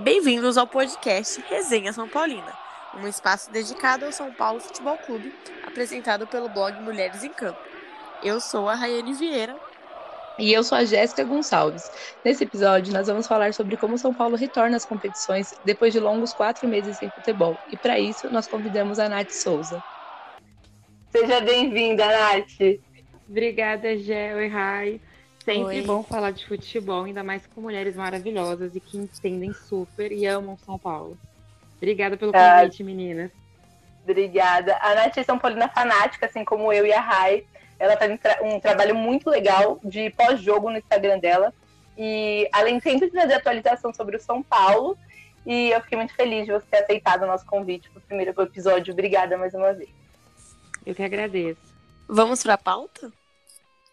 Bem-vindos ao podcast Resenha São Paulina, um espaço dedicado ao São Paulo Futebol Clube, apresentado pelo blog Mulheres em Campo. Eu sou a Rayane Vieira. E eu sou a Jéssica Gonçalves. Nesse episódio, nós vamos falar sobre como São Paulo retorna às competições depois de longos quatro meses sem futebol. E para isso, nós convidamos a Nath Souza. Seja bem-vinda, Nath. Obrigada, Gel e Rai. Sempre Oi. bom falar de futebol, ainda mais com mulheres maravilhosas e que entendem super e amam São Paulo. Obrigada pelo Ah. convite, meninas. Obrigada. A Nath é São Paulina fanática, assim como eu e a Rai. Ela faz um, tra- um trabalho muito legal de pós-jogo no Instagram dela. E além de sempre trazer atualização sobre o São Paulo. E eu fiquei muito feliz de você ter aceitado o nosso convite para o primeiro episódio. Obrigada mais uma vez. Eu que agradeço. Vamos para a pauta?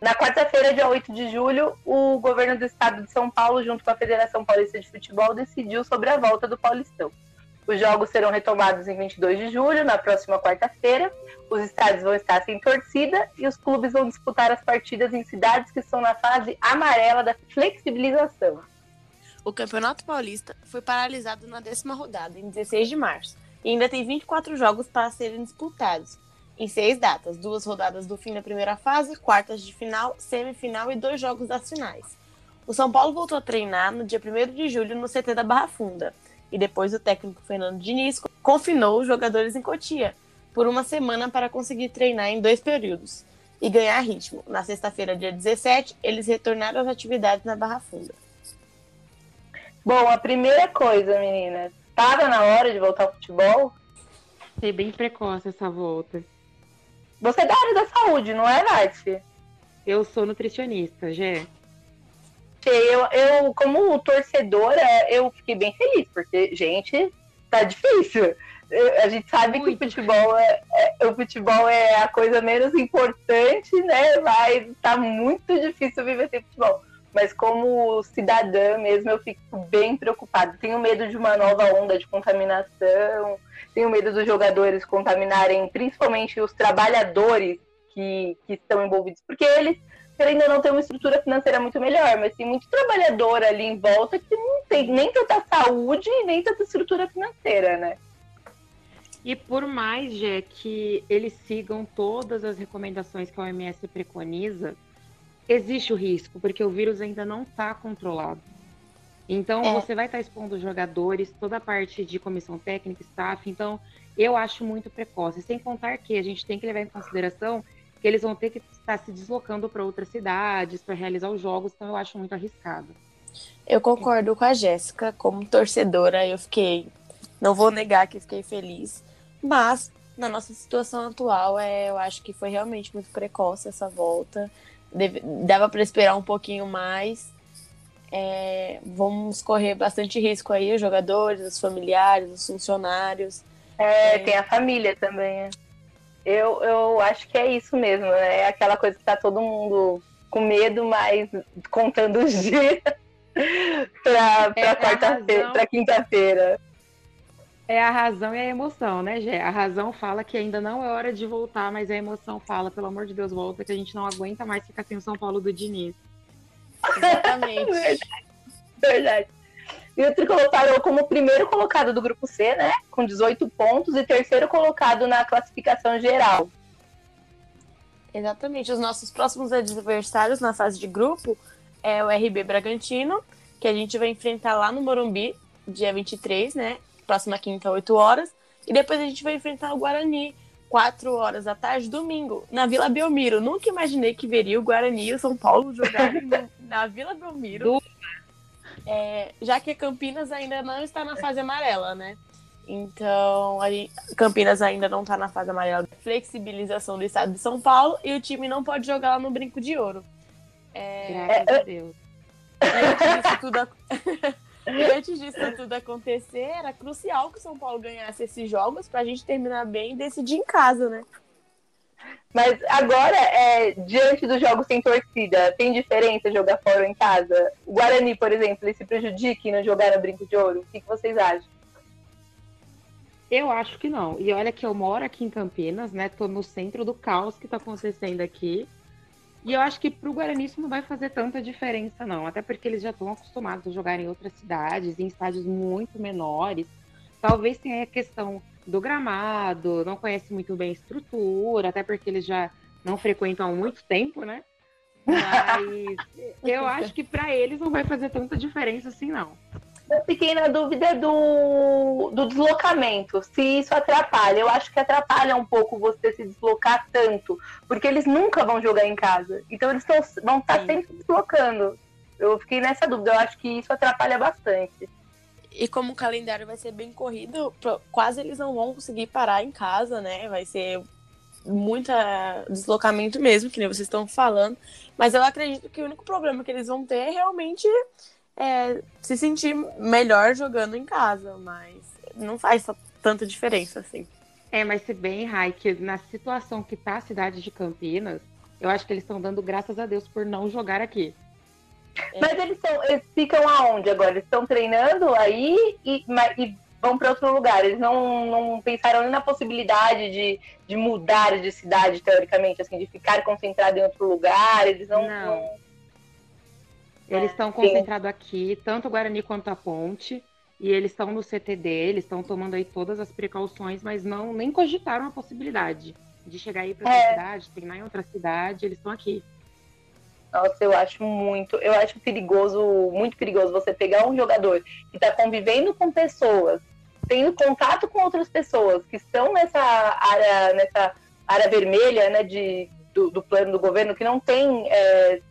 Na quarta-feira, dia 8 de julho, o governo do estado de São Paulo, junto com a Federação Paulista de Futebol, decidiu sobre a volta do Paulistão. Os jogos serão retomados em 22 de julho, na próxima quarta-feira. Os estádios vão estar sem torcida e os clubes vão disputar as partidas em cidades que estão na fase amarela da flexibilização. O Campeonato Paulista foi paralisado na décima rodada, em 16 de março, e ainda tem 24 jogos para serem disputados, em seis datas: duas rodadas do fim da primeira fase, quartas de final, semifinal e dois jogos das finais. O São Paulo voltou a treinar no dia 1 de julho no CT da Barra Funda, e depois o técnico Fernando Diniz confinou os jogadores em Cotia por uma semana para conseguir treinar em dois períodos e ganhar ritmo. Na sexta-feira, dia 17, eles retornaram às atividades na Barra Funda. Bom, a primeira coisa, meninas, estava na hora de voltar ao futebol? Foi bem precoce essa volta. Você é da área da saúde, não é, Nath? Eu sou nutricionista, Gé. Eu, eu, como torcedora, eu fiquei bem feliz, porque, gente, tá difícil. A gente sabe Muito. que o futebol é, é- o futebol é a coisa menos importante, né? Mas tá muito difícil viver sem futebol. Mas como cidadã mesmo, eu fico bem preocupada. Tenho medo de uma nova onda de contaminação, tenho medo dos jogadores contaminarem, principalmente os trabalhadores que, que estão envolvidos, porque eles ou não ter uma estrutura financeira muito melhor, mas tem muito trabalhador ali em volta que não tem nem tanta saúde nem tanta estrutura financeira, né? E por mais, que eles sigam todas as recomendações que a OMS preconiza, existe o risco, porque o vírus ainda não está controlado. Então, É. você vai estar expondo os jogadores, toda a parte de comissão técnica, staff. Então, eu acho muito precoce. Sem contar que a gente tem que levar em consideração que eles vão ter que estar se deslocando para outras cidades para realizar os jogos. Então, eu acho muito arriscado. Eu concordo com a Jéssica, como torcedora, eu fiquei. Não vou negar que fiquei feliz, mas na nossa situação atual, é, eu acho que foi realmente muito precoce essa volta. Dava para esperar um pouquinho mais. É, vamos correr bastante risco aí, os jogadores, os familiares, os funcionários. É, É. tem a família também. né? Eu, eu acho que é isso mesmo, né? É aquela coisa que tá todo mundo com medo, mas contando os dias pra É, quarta-feira, pra quinta-feira. É a razão e a emoção, né, Gé? A razão fala que ainda não é hora de voltar, mas a emoção fala, pelo amor de Deus, volta, que a gente não aguenta mais ficar sem o São Paulo do Diniz. Exatamente. Verdade. Verdade. E o Tricolor parou como primeiro colocado do grupo C, né? Com 18 pontos e terceiro colocado na classificação geral. Exatamente. Os nossos próximos adversários na fase de grupo é o RB Bragantino, que a gente vai enfrentar lá no Morumbi, dia 23, né? Próxima quinta, 8 horas. E depois a gente vai enfrentar o Guarani, 4 horas da tarde, domingo, na Vila Belmiro. Nunca imaginei que veria o Guarani e o São Paulo jogarem na Vila Belmiro. É, já que Campinas ainda não está na fase amarela, né? Então, a gente- Campinas ainda não está na fase amarela da flexibilização do estado de São Paulo e o time não pode jogar lá no Brinco de Ouro. É, Graças a Deus. e antes disso tudo, e antes disso tudo acontecer, era crucial que o São Paulo ganhasse esses jogos para a gente terminar bem e decidir em casa, né? Mas agora, é, diante dos jogos sem torcida, tem diferença jogar fora ou em casa? O Guarani, por exemplo, ele se prejudica em não jogar no Brinco de Ouro? O que, que vocês acham? Eu acho que não. E olha que eu moro aqui em Campinas, né? Tô no centro do caos que tá acontecendo aqui. E eu acho que para o Guarani isso não vai fazer tanta diferença, não. Até porque eles já estão acostumados a jogar em outras cidades, em estádios muito menores. Talvez tenha a questão do gramado, não conhece muito bem a estrutura, até porque eles já não frequentam há muito tempo, né? Mas eu acho que para eles não vai fazer tanta diferença assim, não. Eu fiquei na dúvida do, do deslocamento, se isso atrapalha. Eu acho que atrapalha um pouco você se deslocar tanto, porque eles nunca vão jogar em casa. Então eles tão, vão estar tá sempre deslocando. Eu fiquei nessa dúvida, eu acho que isso atrapalha bastante. E como o calendário vai ser bem corrido, quase eles não vão conseguir parar em casa, né? Vai ser muita deslocamento mesmo, que nem vocês estão falando. Mas eu acredito que o único problema que eles vão ter é realmente é, se sentir melhor jogando em casa, mas não faz tanta diferença assim. É, mas se bem, Rai, que na situação que tá a cidade de Campinas, eu acho que eles estão dando graças a Deus por não jogar aqui. É. Mas eles, são, eles ficam aonde agora? Eles estão treinando aí e, e vão para outro lugar. Eles não, não pensaram nem na possibilidade de, de mudar de cidade, teoricamente, assim, de ficar concentrado em outro lugar. Eles não. não. não eles estão concentrados aqui, tanto o Guarani quanto a Ponte, e eles estão no CTD, eles estão tomando aí todas as precauções, mas não nem cogitaram a possibilidade de chegar aí para é. cidade, treinar em outra cidade, eles estão aqui. Nossa, eu acho muito, eu acho perigoso, muito perigoso você pegar um jogador que está convivendo com pessoas, tendo contato com outras pessoas que estão nessa área, nessa área vermelha, né, de, do, do plano do governo, que não tem é,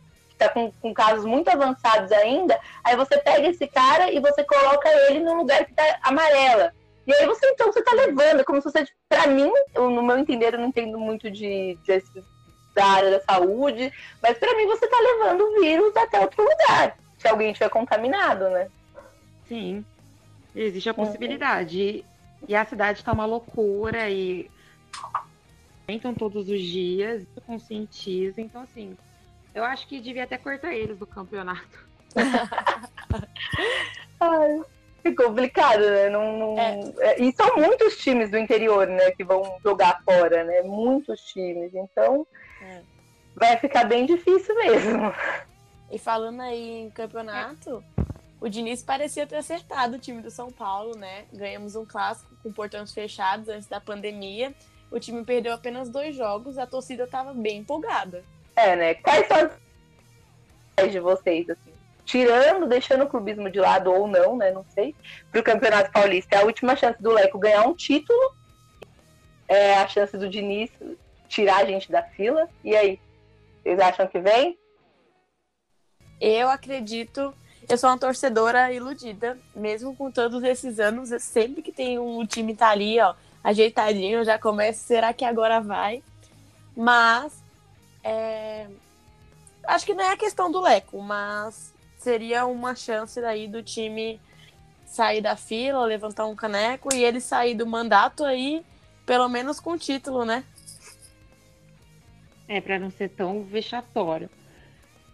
está com, com, casos muito avançados ainda, aí você pega esse cara e você coloca ele no lugar que está amarela. E aí você então você está levando, como se você, para mim, eu, no meu entender, eu não entendo muito de, de da área da saúde, mas para mim você está levando o vírus até outro lugar, se alguém estiver contaminado, né? Sim, existe a uhum. possibilidade. E a cidade está uma loucura e aumentam todos os dias, conscientizam, então assim, eu acho que devia até cortar eles do campeonato. Ai, é complicado, né? Não, não... É. é. E são muitos times do interior, né, que vão jogar fora, né? Muitos times. Então, é. vai ficar bem difícil mesmo. E falando aí em campeonato, o Diniz parecia ter acertado o time do São Paulo, né? Ganhamos um clássico com portões fechados antes da pandemia. O time perdeu apenas dois jogos, a torcida estava bem empolgada. É, né? Quais são as de vocês, assim? Tirando, deixando o clubismo de lado ou não, né? Não sei. Pro Campeonato Paulista é a última chance do Leco ganhar um título. É a chance do Diniz tirar a gente da fila. E aí? Vocês acham que vem? Eu acredito. Eu sou uma torcedora iludida, mesmo com todos esses anos. Sempre que tem um time tá ali, ó, ajeitadinho, já começo. Será que agora vai? Mas é... Acho que não é a questão do Leco, mas seria uma chance daí do time sair da fila, levantar um caneco e ele sair do mandato aí, pelo menos com título, né? É, para não ser tão vexatório.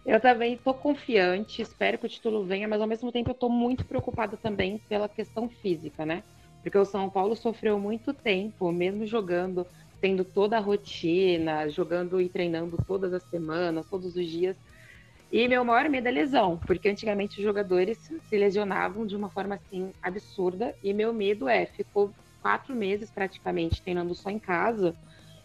Eu também tô confiante, espero que o título venha, mas ao mesmo tempo eu tô muito preocupada também pela questão física, né? Porque o São Paulo sofreu muito tempo, mesmo jogando tendo toda a rotina, jogando e treinando todas as semanas, todos os dias. E meu maior medo é lesão, porque antigamente os jogadores se lesionavam de uma forma assim absurda. E meu medo é, ficou quatro meses praticamente treinando só em casa.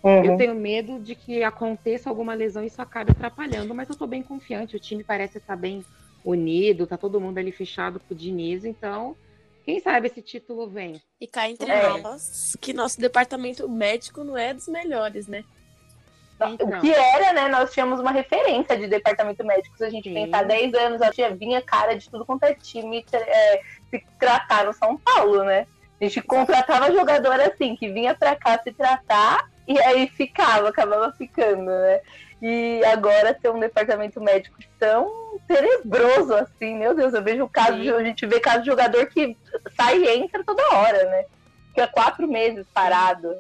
Uhum. Eu tenho medo de que aconteça alguma lesão e isso acabe atrapalhando, mas eu tô bem confiante. O time parece estar bem unido, tá todo mundo ali fechado com o Diniz, então quem sabe esse título vem. E cá entre é. nós, que nosso departamento médico não é dos melhores, né? Então. O que era, né? Nós tínhamos uma referência de departamento médico. Se a gente Sim. pensar 10 anos, a gente vinha cara de tudo quanto é time é, se tratar no São Paulo, né? A gente contratava jogador assim, que vinha pra cá se tratar e aí ficava, acabava ficando, né? E agora ter um departamento médico tão tenebroso assim, meu Deus, eu vejo o caso de, a gente vê caso de jogador que sai e entra toda hora, né? Fica quatro meses parado.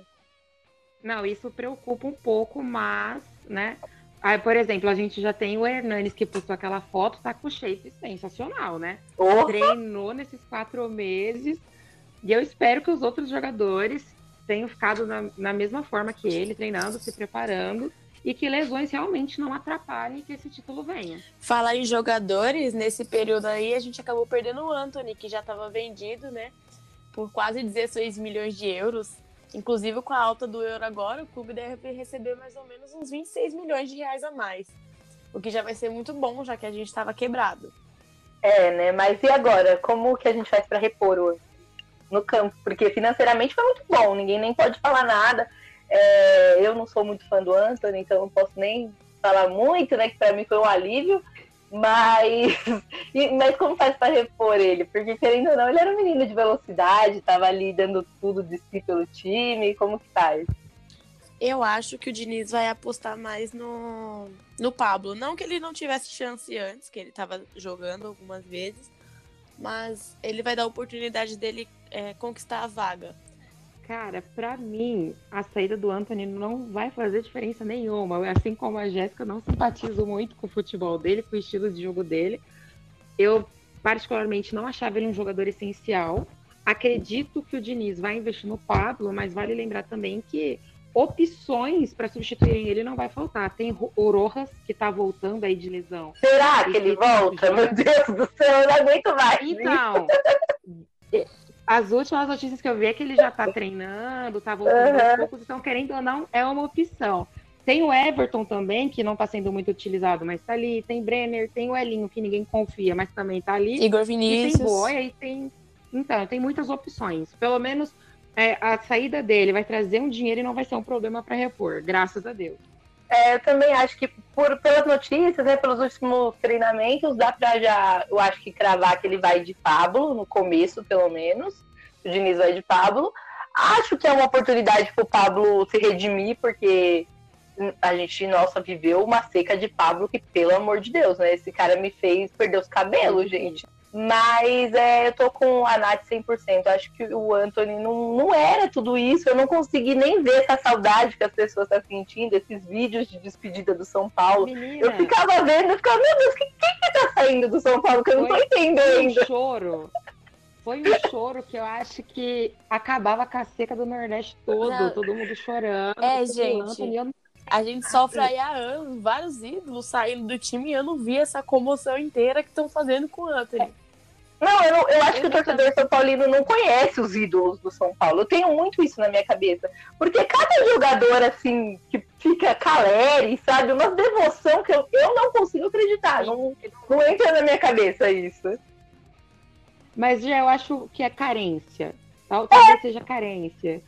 Não, isso preocupa um pouco, mas, né? Aí, por exemplo, a gente já tem o Hernanes que postou aquela foto, tá com shape sensacional, né? Oh. Treinou nesses quatro meses. E eu espero que os outros jogadores tenham ficado na, na mesma forma que ele, treinando, se preparando e que lesões realmente não atrapalhem que esse título venha. Falar em jogadores, nesse período aí a gente acabou perdendo o Anthony, que já estava vendido, né? Por quase 16 milhões de euros. Inclusive, com a alta do euro agora, o clube deve receber mais ou menos uns 26 milhões de reais a mais. O que já vai ser muito bom, já que a gente estava quebrado. É, né? Mas e agora? Como que a gente faz para repor hoje? no campo? Porque financeiramente foi muito bom, ninguém nem pode falar nada. É, eu não sou muito fã do Anthony, então não posso nem falar muito, né? Que para mim foi um alívio. Mas, mas como faz para repor ele? Porque, querendo ou não, ele era um menino de velocidade, estava ali dando tudo de si pelo time. Como que faz? Eu acho que o Diniz vai apostar mais no, no Pablo. Não que ele não tivesse chance antes, que ele estava jogando algumas vezes, mas ele vai dar a oportunidade dele é, conquistar a vaga. Cara, para mim, a saída do Anthony não vai fazer diferença nenhuma. Assim como a Jéssica, não simpatizo muito com o futebol dele, com o estilo de jogo dele. Eu, particularmente, não achava ele um jogador essencial. Acredito que o Diniz vai investir no Pablo, mas vale lembrar também que opções para substituírem ele não vai faltar. Tem o Rojas, que tá voltando aí de lesão. Será que ele volta? Meu Deus do céu, eu não aguento mais. Então, as últimas notícias que eu vi é que ele já tá treinando, tá voltando uhum. aos poucos, então, querendo ou não, é uma opção. Tem o Everton também, que não tá sendo muito utilizado, mas tá ali. Tem Brenner, tem o Elinho, que ninguém confia, mas também tá ali. Igor Vinícius. E tem Boia e tem. Então, tem muitas opções. Pelo menos é, a saída dele vai trazer um dinheiro e não vai ser um problema para repor, graças a Deus. É, eu também acho que por, pelas notícias, né, pelos últimos treinamentos, dá para já, eu acho que cravar que ele vai de Pablo, no começo pelo menos. O Diniz vai de Pablo. Acho que é uma oportunidade para o Pablo se redimir, porque a gente, nossa, viveu uma seca de Pablo que, pelo amor de Deus, né? Esse cara me fez perder os cabelos, gente. Mas é, eu tô com a Nath 100%. Acho que o Anthony não, não era tudo isso. Eu não consegui nem ver essa saudade que as pessoas estão sentindo, esses vídeos de despedida do São Paulo. Menina. Eu ficava vendo, eu ficava, meu Deus, quem que, que tá saindo do São Paulo? Que eu Foi não tô entendendo. Um choro. Foi um choro que eu acho que acabava com a seca do Nordeste todo, não. todo mundo chorando. É, gente. Anthony, a gente sofre aí há anos, vários ídolos saindo do time e eu não vi essa comoção inteira que estão fazendo com o Anthony. Não, eu, não, eu acho que o torcedor São Paulino não conhece os ídolos do São Paulo. Eu tenho muito isso na minha cabeça. Porque cada jogador, assim, que fica Caleri, sabe? Uma devoção que eu, eu não consigo acreditar. Não, não entra na minha cabeça isso. Mas já eu acho que é carência. Talvez é. seja carência.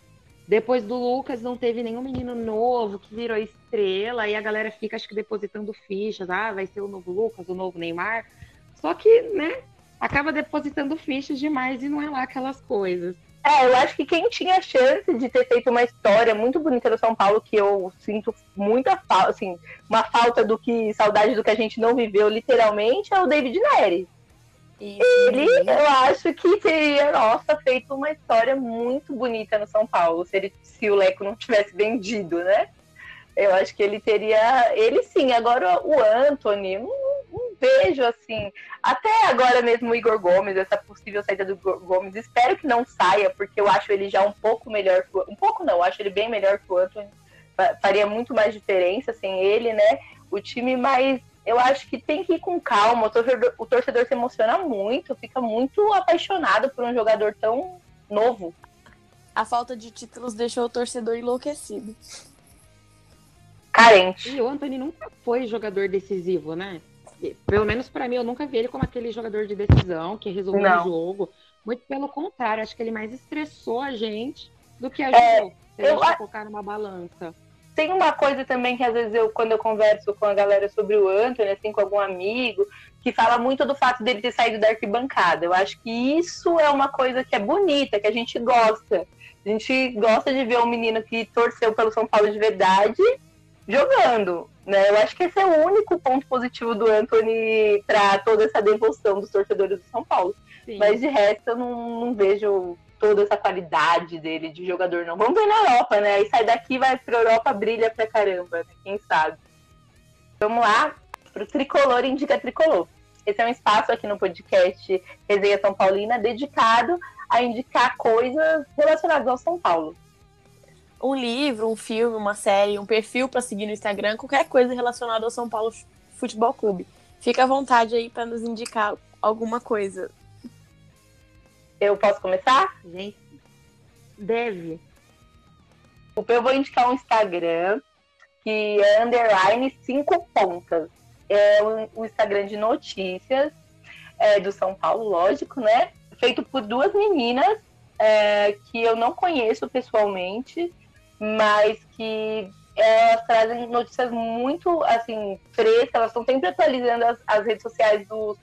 Depois do Lucas não teve nenhum menino novo que virou estrela e a galera fica, acho que, depositando fichas. Ah, vai ser o novo Lucas, o novo Neymar. Só que, né, acaba depositando fichas demais e não é lá aquelas coisas. É, eu acho que quem tinha chance de ter feito uma história muito bonita no São Paulo, que eu sinto muita falta, assim, uma falta do que, saudade do que a gente não viveu literalmente, é o David Nery. Ele, eu acho que teria, nossa, feito uma história muito bonita no São Paulo, se, ele, se o Leco não tivesse vendido, né? Eu acho que ele teria. Ele sim, agora o Anthony, não, não, vejo assim. Até agora mesmo o Igor Gomes, essa possível saída do Igor Gomes, espero que não saia, porque eu acho ele já um pouco melhor que o, Um pouco não, acho ele bem melhor que o Anthony. Faria muito mais diferença sem ele, né? O time, mas eu acho que tem que ir com calma. O torcedor, o torcedor se emociona muito, fica muito apaixonado por um jogador tão novo. A falta de títulos deixou o torcedor enlouquecido. Carente. E o Anthony nunca foi jogador decisivo, né? Pelo menos para mim, eu nunca vi ele como aquele jogador de decisão que resolveu o jogo. Muito pelo contrário, acho que ele mais estressou a gente do que ajudou. É, se a gente eu... colocar numa balança tem uma coisa também que às vezes eu, quando eu converso com a galera sobre o Anthony, assim, com algum amigo, que fala muito do fato dele ter saído da arquibancada. Eu acho que isso é uma coisa que é bonita, que a gente gosta. A gente gosta de ver um menino que torceu pelo São Paulo de verdade jogando. Né? Eu acho que esse é o único ponto positivo do Anthony para toda essa devoção dos torcedores do São Paulo. Sim. Mas de resto eu não, não vejo toda essa qualidade dele de jogador, não. Vamos ver na Europa, né? Aí sai daqui, vai pra Europa, brilha pra caramba, né? Quem sabe? Vamos lá pro Tricolor Indica Tricolor. Esse é um espaço aqui no podcast Resenha São Paulina dedicado a indicar coisas relacionadas ao São Paulo. um livro, um filme, uma série, um perfil para seguir no Instagram, qualquer coisa relacionada ao São Paulo Futebol Clube. Fica à vontade aí para nos indicar alguma coisa. Eu posso começar? Gente, deve. Eu vou indicar um Instagram que é underline cinco pontas. É o Instagram de notícias é, do São Paulo, lógico, né? Feito por duas meninas é, que eu não conheço pessoalmente, mas que elas trazem notícias muito assim frescas, elas estão sempre atualizando as, as redes sociais dos,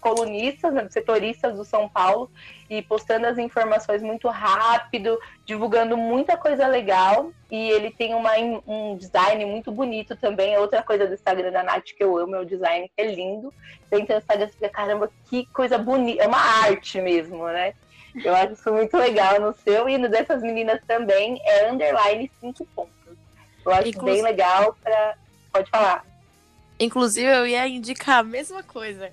colunistas, né, dos setoristas do São Paulo e postando as informações muito rápido, divulgando muita coisa legal. E ele tem uma, um design muito bonito também. Outra coisa do Instagram da Nath que eu amo é o design, é lindo. Então, o Instagram fica, caramba, que coisa bonita. É uma arte mesmo, né? Eu acho isso muito legal no seu e no dessas meninas também é underline 5 pontos. Eu acho Inclusive... bem legal para. Pode falar. Inclusive, eu ia indicar a mesma coisa.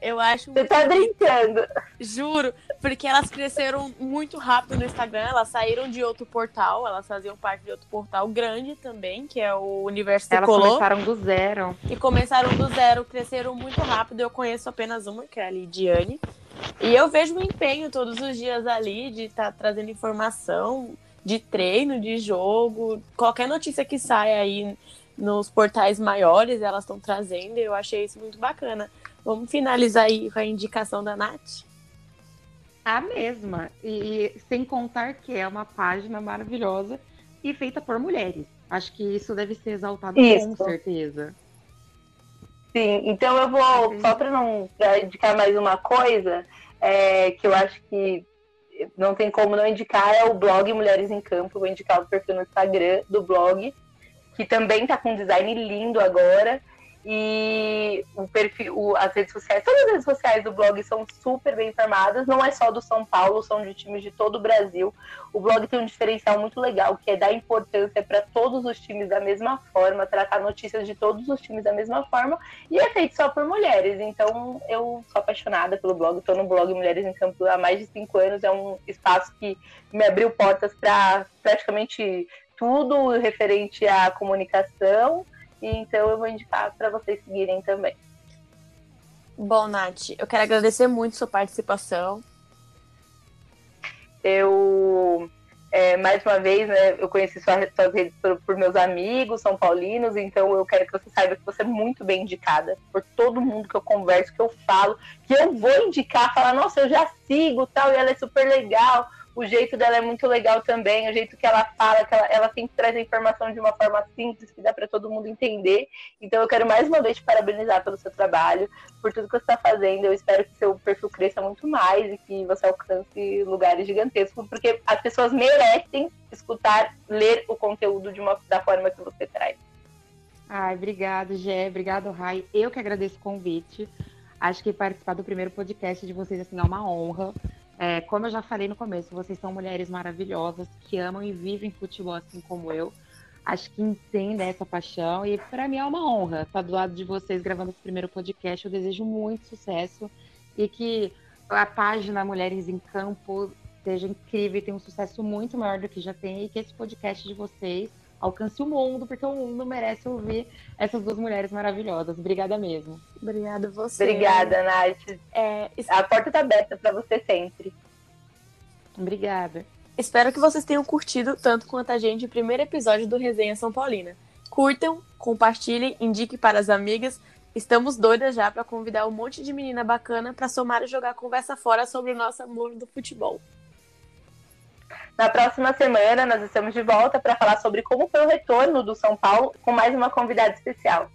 Eu acho. Você tá brincando. Juro, porque elas cresceram muito rápido no Instagram, elas saíram de outro portal, elas faziam parte de outro portal grande também, que é o Universo Elas Color. começaram do zero. E começaram do zero, cresceram muito rápido. Eu conheço apenas uma, que é a Lidiane. E eu vejo o empenho todos os dias ali de estar tá trazendo informação de treino, de jogo, qualquer notícia que saia aí nos portais maiores, elas estão trazendo, e eu achei isso muito bacana. Vamos finalizar aí com a indicação da Nath? A mesma. E sem contar que é uma página maravilhosa e feita por mulheres. Acho que isso deve ser exaltado isso. com certeza. Sim, então eu vou, só para não pra indicar mais uma coisa, é, que eu acho que não tem como não indicar, é o blog Mulheres em Campo. Vou indicar o perfil no Instagram do blog, que também está com um design lindo agora. E o perfil, o, as redes sociais, todas as redes sociais do blog são super bem informadas, não é só do São Paulo, são de times de todo o Brasil. O blog tem um diferencial muito legal, que é dar importância para todos os times da mesma forma, tratar notícias de todos os times da mesma forma, e é feito só por mulheres. Então eu sou apaixonada pelo blog, estou no blog Mulheres em Campo há mais de cinco anos, é um espaço que me abriu portas para praticamente tudo referente à comunicação então eu vou indicar para vocês seguirem também. Bom, Nath, eu quero agradecer muito sua participação. Eu, é, mais uma vez, né, eu conheci suas, suas redes por, por, meus amigos são paulinos, então eu quero que você saiba que você é muito bem indicada por todo mundo que eu converso, que eu falo, que eu vou indicar, falar, nossa, eu já sigo tal, e ela é super legal o jeito dela é muito legal também, o jeito que ela fala, que ela, ela sempre traz a informação de uma forma simples, que dá para todo mundo entender. Então eu quero mais uma vez te parabenizar pelo seu trabalho, por tudo que você está fazendo. Eu espero que seu perfil cresça muito mais e que você alcance lugares gigantescos, porque as pessoas merecem escutar, ler o conteúdo de uma, da forma que você traz. Ai, obrigado, Gé. Obrigado, Rai. Eu que agradeço o convite. Acho que participar do primeiro podcast de vocês assim, é uma honra. É, como eu já falei no começo, vocês são mulheres maravilhosas que amam e vivem futebol assim como eu. Acho que entendem essa paixão e para mim é uma honra estar do lado de vocês gravando esse primeiro podcast. Eu desejo muito sucesso e que a página Mulheres em Campo seja incrível e tenha um sucesso muito maior do que já tem e que esse podcast de vocês alcance o mundo, porque o mundo merece ouvir essas duas mulheres maravilhosas. Obrigada mesmo. Obrigada você. Obrigada, Nath. É, a porta está aberta para você sempre. Obrigada. Espero que vocês tenham curtido tanto quanto a gente o primeiro episódio do Resenha São Paulina. Curtam, compartilhem, indiquem para as amigas. Estamos doidas já para convidar um monte de menina bacana para somar e jogar conversa fora sobre o nosso amor do futebol. Na próxima semana, nós estamos de volta para falar sobre como foi o retorno do São Paulo com mais uma convidada especial.